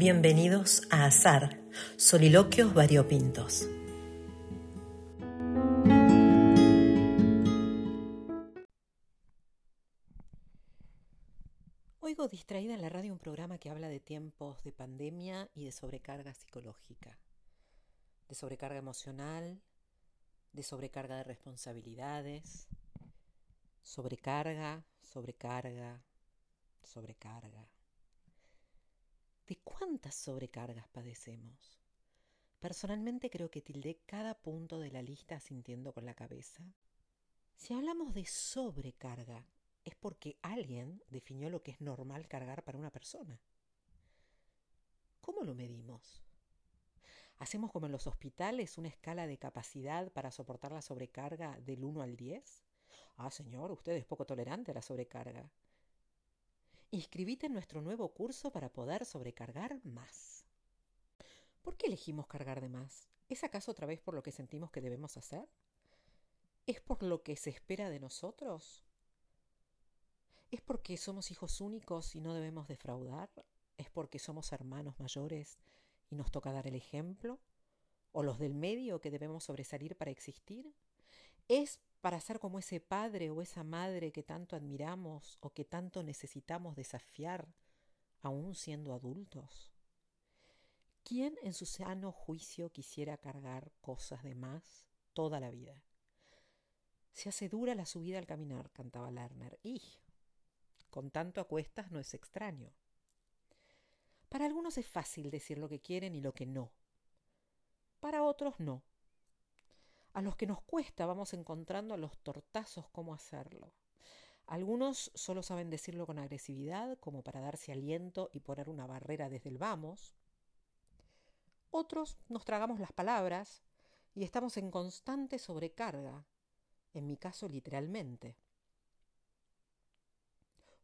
Bienvenidos a Azar, Soliloquios Variopintos. Oigo distraída en la radio un programa que habla de tiempos de pandemia y de sobrecarga psicológica, de sobrecarga emocional, de sobrecarga de responsabilidades, sobrecarga, sobrecarga, sobrecarga. ¿De cuántas sobrecargas padecemos? Personalmente creo que tildé cada punto de la lista sintiendo con la cabeza. Si hablamos de sobrecarga, es porque alguien definió lo que es normal cargar para una persona. ¿Cómo lo medimos? ¿Hacemos como en los hospitales una escala de capacidad para soportar la sobrecarga del 1 al 10? Ah, señor, usted es poco tolerante a la sobrecarga. Inscribite en nuestro nuevo curso para poder sobrecargar más. ¿Por qué elegimos cargar de más? ¿Es acaso otra vez por lo que sentimos que debemos hacer? ¿Es por lo que se espera de nosotros? ¿Es porque somos hijos únicos y no debemos defraudar? ¿Es porque somos hermanos mayores y nos toca dar el ejemplo? ¿O los del medio que debemos sobresalir para existir? ¿Es para ser como ese padre o esa madre que tanto admiramos o que tanto necesitamos desafiar, aún siendo adultos? ¿Quién en su sano juicio quisiera cargar cosas de más toda la vida? Se hace dura la subida al caminar, cantaba Lerner. Y con tanto a cuestas no es extraño. Para algunos es fácil decir lo que quieren y lo que no. Para otros no. A los que nos cuesta vamos encontrando a los tortazos cómo hacerlo. Algunos solo saben decirlo con agresividad, como para darse aliento y poner una barrera desde el vamos. Otros nos tragamos las palabras y estamos en constante sobrecarga, en mi caso literalmente.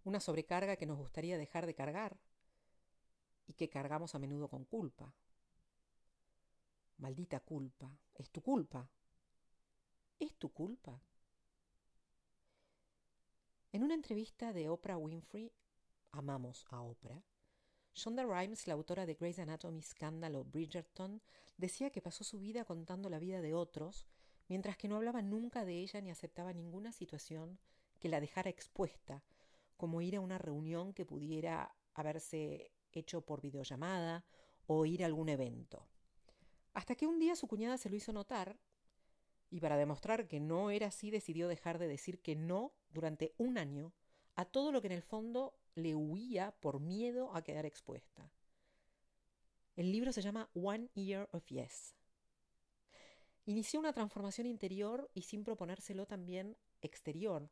Una sobrecarga que nos gustaría dejar de cargar y que cargamos a menudo con culpa. Maldita culpa, es tu culpa, ¿Es tu culpa? En una entrevista de Oprah Winfrey, amamos a Oprah, Shonda Rhimes, la autora de Grey's Anatomy Scandal o Bridgerton, decía que pasó su vida contando la vida de otros, mientras que no hablaba nunca de ella ni aceptaba ninguna situación que la dejara expuesta, como ir a una reunión que pudiera haberse hecho por videollamada o ir a algún evento. Hasta que un día su cuñada se lo hizo notar y para demostrar que no era así decidió dejar de decir que no durante un año a todo lo que en el fondo le huía por miedo a quedar expuesta. El libro se llama One Year of Yes. Inició una transformación interior y sin proponérselo también exterior,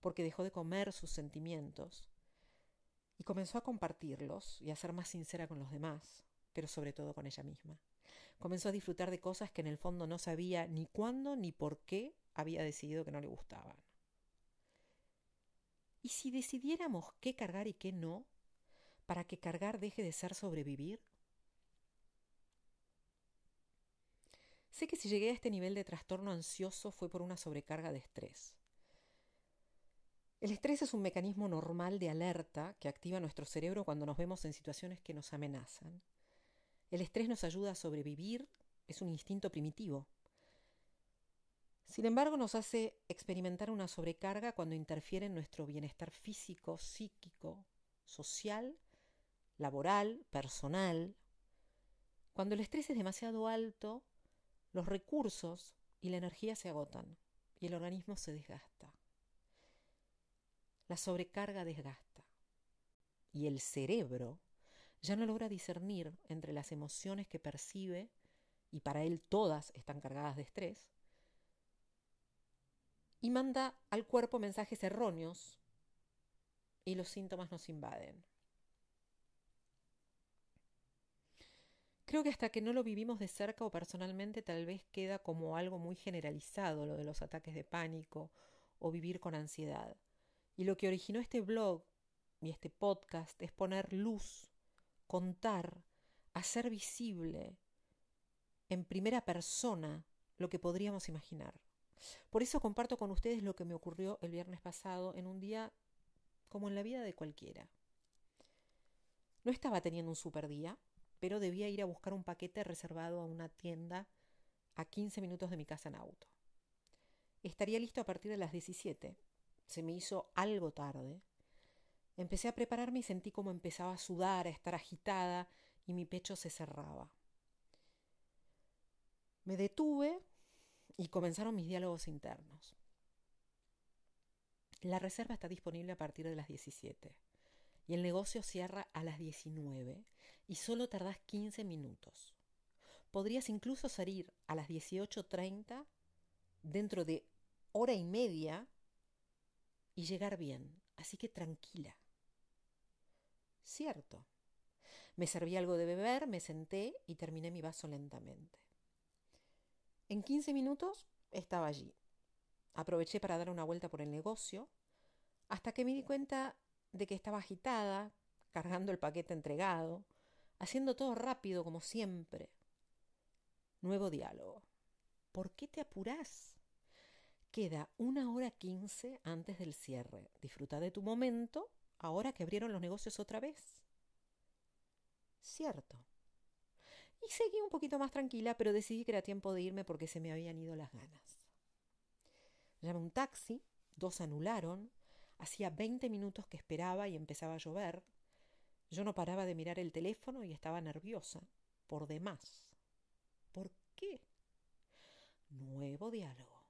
porque dejó de comer sus sentimientos y comenzó a compartirlos y a ser más sincera con los demás, pero sobre todo con ella misma comenzó a disfrutar de cosas que en el fondo no sabía ni cuándo ni por qué había decidido que no le gustaban. ¿Y si decidiéramos qué cargar y qué no, para que cargar deje de ser sobrevivir? Sé que si llegué a este nivel de trastorno ansioso fue por una sobrecarga de estrés. El estrés es un mecanismo normal de alerta que activa nuestro cerebro cuando nos vemos en situaciones que nos amenazan. El estrés nos ayuda a sobrevivir, es un instinto primitivo. Sin embargo, nos hace experimentar una sobrecarga cuando interfiere en nuestro bienestar físico, psíquico, social, laboral, personal. Cuando el estrés es demasiado alto, los recursos y la energía se agotan y el organismo se desgasta. La sobrecarga desgasta y el cerebro ya no logra discernir entre las emociones que percibe, y para él todas están cargadas de estrés, y manda al cuerpo mensajes erróneos y los síntomas nos invaden. Creo que hasta que no lo vivimos de cerca o personalmente tal vez queda como algo muy generalizado lo de los ataques de pánico o vivir con ansiedad. Y lo que originó este blog y este podcast es poner luz contar, hacer visible en primera persona lo que podríamos imaginar. Por eso comparto con ustedes lo que me ocurrió el viernes pasado en un día como en la vida de cualquiera. No estaba teniendo un super día, pero debía ir a buscar un paquete reservado a una tienda a 15 minutos de mi casa en auto. Estaría listo a partir de las 17. Se me hizo algo tarde. Empecé a prepararme y sentí como empezaba a sudar, a estar agitada y mi pecho se cerraba. Me detuve y comenzaron mis diálogos internos. La reserva está disponible a partir de las 17 y el negocio cierra a las 19 y solo tardás 15 minutos. Podrías incluso salir a las 18.30 dentro de hora y media y llegar bien, así que tranquila. Cierto. Me serví algo de beber, me senté y terminé mi vaso lentamente. En 15 minutos estaba allí. Aproveché para dar una vuelta por el negocio, hasta que me di cuenta de que estaba agitada, cargando el paquete entregado, haciendo todo rápido como siempre. Nuevo diálogo. ¿Por qué te apurás? Queda una hora quince antes del cierre. Disfruta de tu momento ahora que abrieron los negocios otra vez. Cierto. Y seguí un poquito más tranquila, pero decidí que era tiempo de irme porque se me habían ido las ganas. Llamé un taxi, dos anularon, hacía veinte minutos que esperaba y empezaba a llover. Yo no paraba de mirar el teléfono y estaba nerviosa, por demás. ¿Por qué? Nuevo diálogo.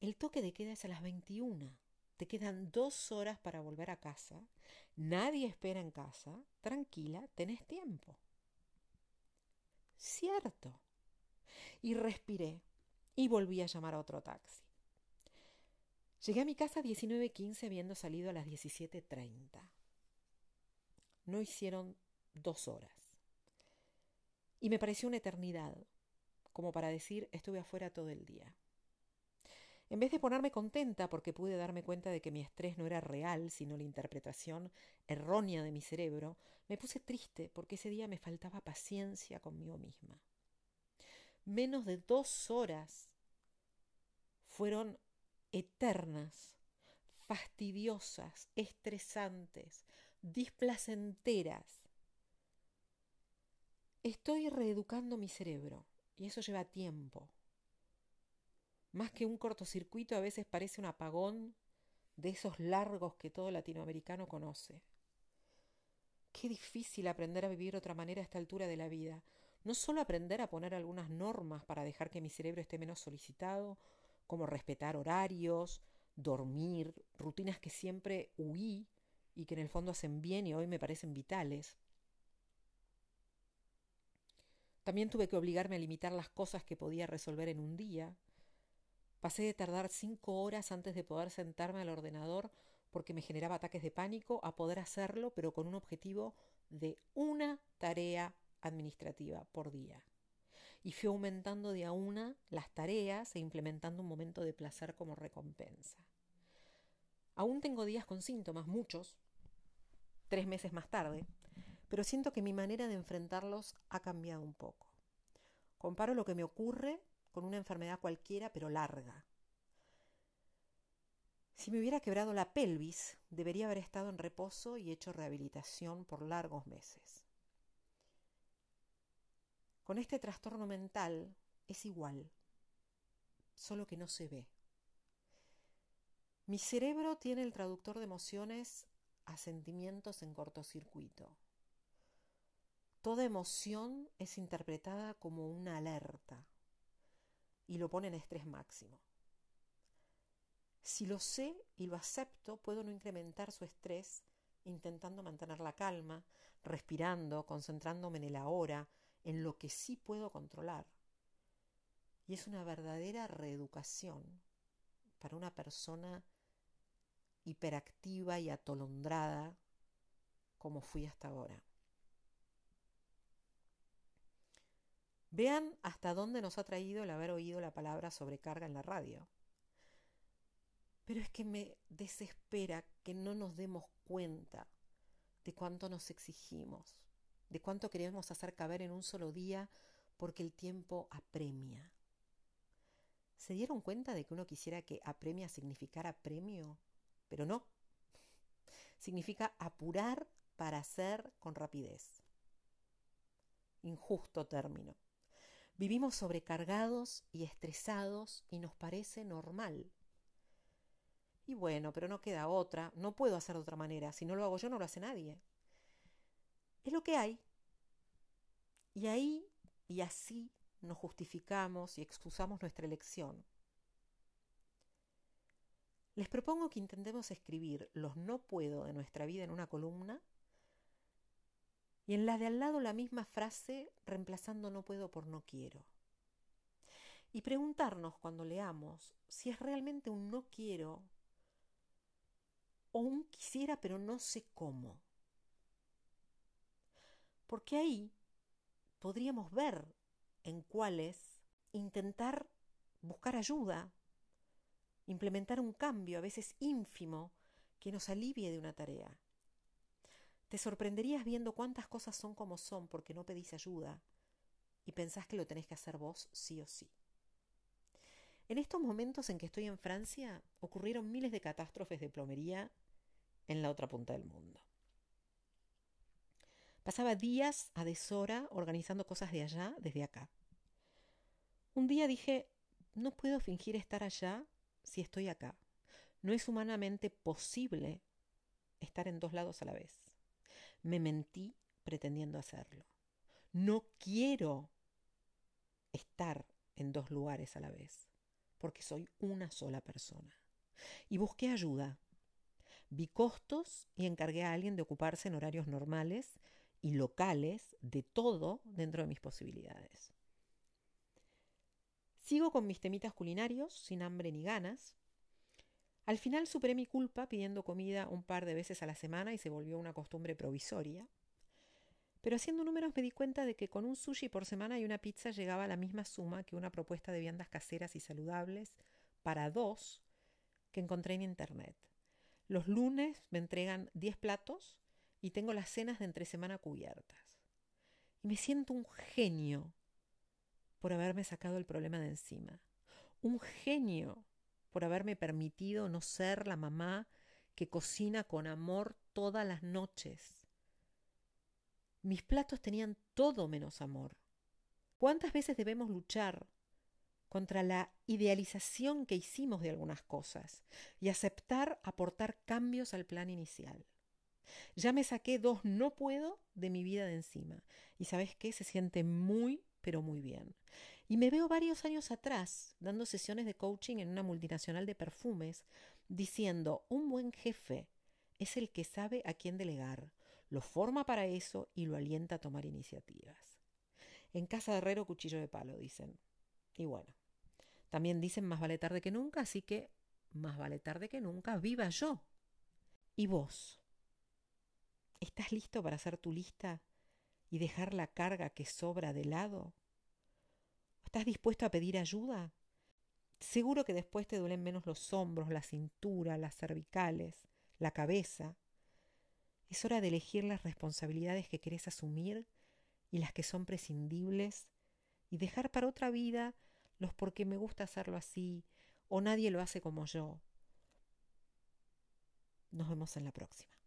El toque de queda es a las 21. Te quedan dos horas para volver a casa. Nadie espera en casa. Tranquila, tenés tiempo. Cierto. Y respiré y volví a llamar a otro taxi. Llegué a mi casa a 19.15 habiendo salido a las 17.30. No hicieron dos horas. Y me pareció una eternidad, como para decir estuve afuera todo el día. En vez de ponerme contenta porque pude darme cuenta de que mi estrés no era real, sino la interpretación errónea de mi cerebro, me puse triste porque ese día me faltaba paciencia conmigo misma. Menos de dos horas fueron eternas, fastidiosas, estresantes, displacenteras. Estoy reeducando mi cerebro y eso lleva tiempo. Más que un cortocircuito, a veces parece un apagón de esos largos que todo latinoamericano conoce. Qué difícil aprender a vivir de otra manera a esta altura de la vida. No solo aprender a poner algunas normas para dejar que mi cerebro esté menos solicitado, como respetar horarios, dormir, rutinas que siempre huí y que en el fondo hacen bien y hoy me parecen vitales. También tuve que obligarme a limitar las cosas que podía resolver en un día, Pasé de tardar cinco horas antes de poder sentarme al ordenador porque me generaba ataques de pánico a poder hacerlo, pero con un objetivo de una tarea administrativa por día. Y fui aumentando de a una las tareas e implementando un momento de placer como recompensa. Aún tengo días con síntomas, muchos, tres meses más tarde, pero siento que mi manera de enfrentarlos ha cambiado un poco. Comparo lo que me ocurre con una enfermedad cualquiera pero larga. Si me hubiera quebrado la pelvis, debería haber estado en reposo y hecho rehabilitación por largos meses. Con este trastorno mental es igual, solo que no se ve. Mi cerebro tiene el traductor de emociones a sentimientos en cortocircuito. Toda emoción es interpretada como una alerta, y lo pone en estrés máximo. Si lo sé y lo acepto, puedo no incrementar su estrés intentando mantener la calma, respirando, concentrándome en el ahora, en lo que sí puedo controlar. Y es una verdadera reeducación para una persona hiperactiva y atolondrada como fui hasta ahora. Vean hasta dónde nos ha traído el haber oído la palabra sobrecarga en la radio. Pero es que me desespera que no nos demos cuenta de cuánto nos exigimos, de cuánto queremos hacer caber en un solo día porque el tiempo apremia. ¿Se dieron cuenta de que uno quisiera que apremia significara premio? Pero no. Significa apurar para hacer con rapidez. Injusto término. Vivimos sobrecargados y estresados y nos parece normal. Y bueno, pero no queda otra, no puedo hacer de otra manera, si no lo hago yo no lo hace nadie. Es lo que hay. Y ahí y así nos justificamos y excusamos nuestra elección. Les propongo que intentemos escribir los no puedo de nuestra vida en una columna y en la de al lado la misma frase reemplazando no puedo por no quiero. Y preguntarnos cuando leamos si es realmente un no quiero o un quisiera pero no sé cómo. Porque ahí podríamos ver en cuáles intentar buscar ayuda, implementar un cambio, a veces ínfimo, que nos alivie de una tarea. Te sorprenderías viendo cuántas cosas son como son porque no pedís ayuda y pensás que lo tenés que hacer vos sí o sí. En estos momentos en que estoy en Francia ocurrieron miles de catástrofes de plomería en la otra punta del mundo. Pasaba días a deshora organizando cosas de allá desde acá. Un día dije, no puedo fingir estar allá si estoy acá. No es humanamente posible estar en dos lados a la vez. Me mentí pretendiendo hacerlo. No quiero estar en dos lugares a la vez, porque soy una sola persona. Y busqué ayuda. Vi costos y encargué a alguien de ocuparse en horarios normales y locales de todo dentro de mis posibilidades. Sigo con mis temitas culinarios, sin hambre ni ganas, al final superé mi culpa pidiendo comida un par de veces a la semana y se volvió una costumbre provisoria. Pero haciendo números me di cuenta de que con un sushi por semana y una pizza llegaba la misma suma que una propuesta de viandas caseras y saludables para dos que encontré en internet. Los lunes me entregan 10 platos y tengo las cenas de entre semana cubiertas. Y me siento un genio por haberme sacado el problema de encima. Un genio por haberme permitido no ser la mamá que cocina con amor todas las noches. Mis platos tenían todo menos amor. ¿Cuántas veces debemos luchar contra la idealización que hicimos de algunas cosas y aceptar aportar cambios al plan inicial? Ya me saqué dos no puedo de mi vida de encima y sabes qué, se siente muy, pero muy bien. Y me veo varios años atrás dando sesiones de coaching en una multinacional de perfumes, diciendo, un buen jefe es el que sabe a quién delegar, lo forma para eso y lo alienta a tomar iniciativas. En casa de herrero, cuchillo de palo, dicen. Y bueno, también dicen más vale tarde que nunca, así que más vale tarde que nunca, viva yo. ¿Y vos? ¿Estás listo para hacer tu lista y dejar la carga que sobra de lado? ¿Estás dispuesto a pedir ayuda? Seguro que después te duelen menos los hombros, la cintura, las cervicales, la cabeza. Es hora de elegir las responsabilidades que querés asumir y las que son prescindibles y dejar para otra vida los porque me gusta hacerlo así o nadie lo hace como yo. Nos vemos en la próxima.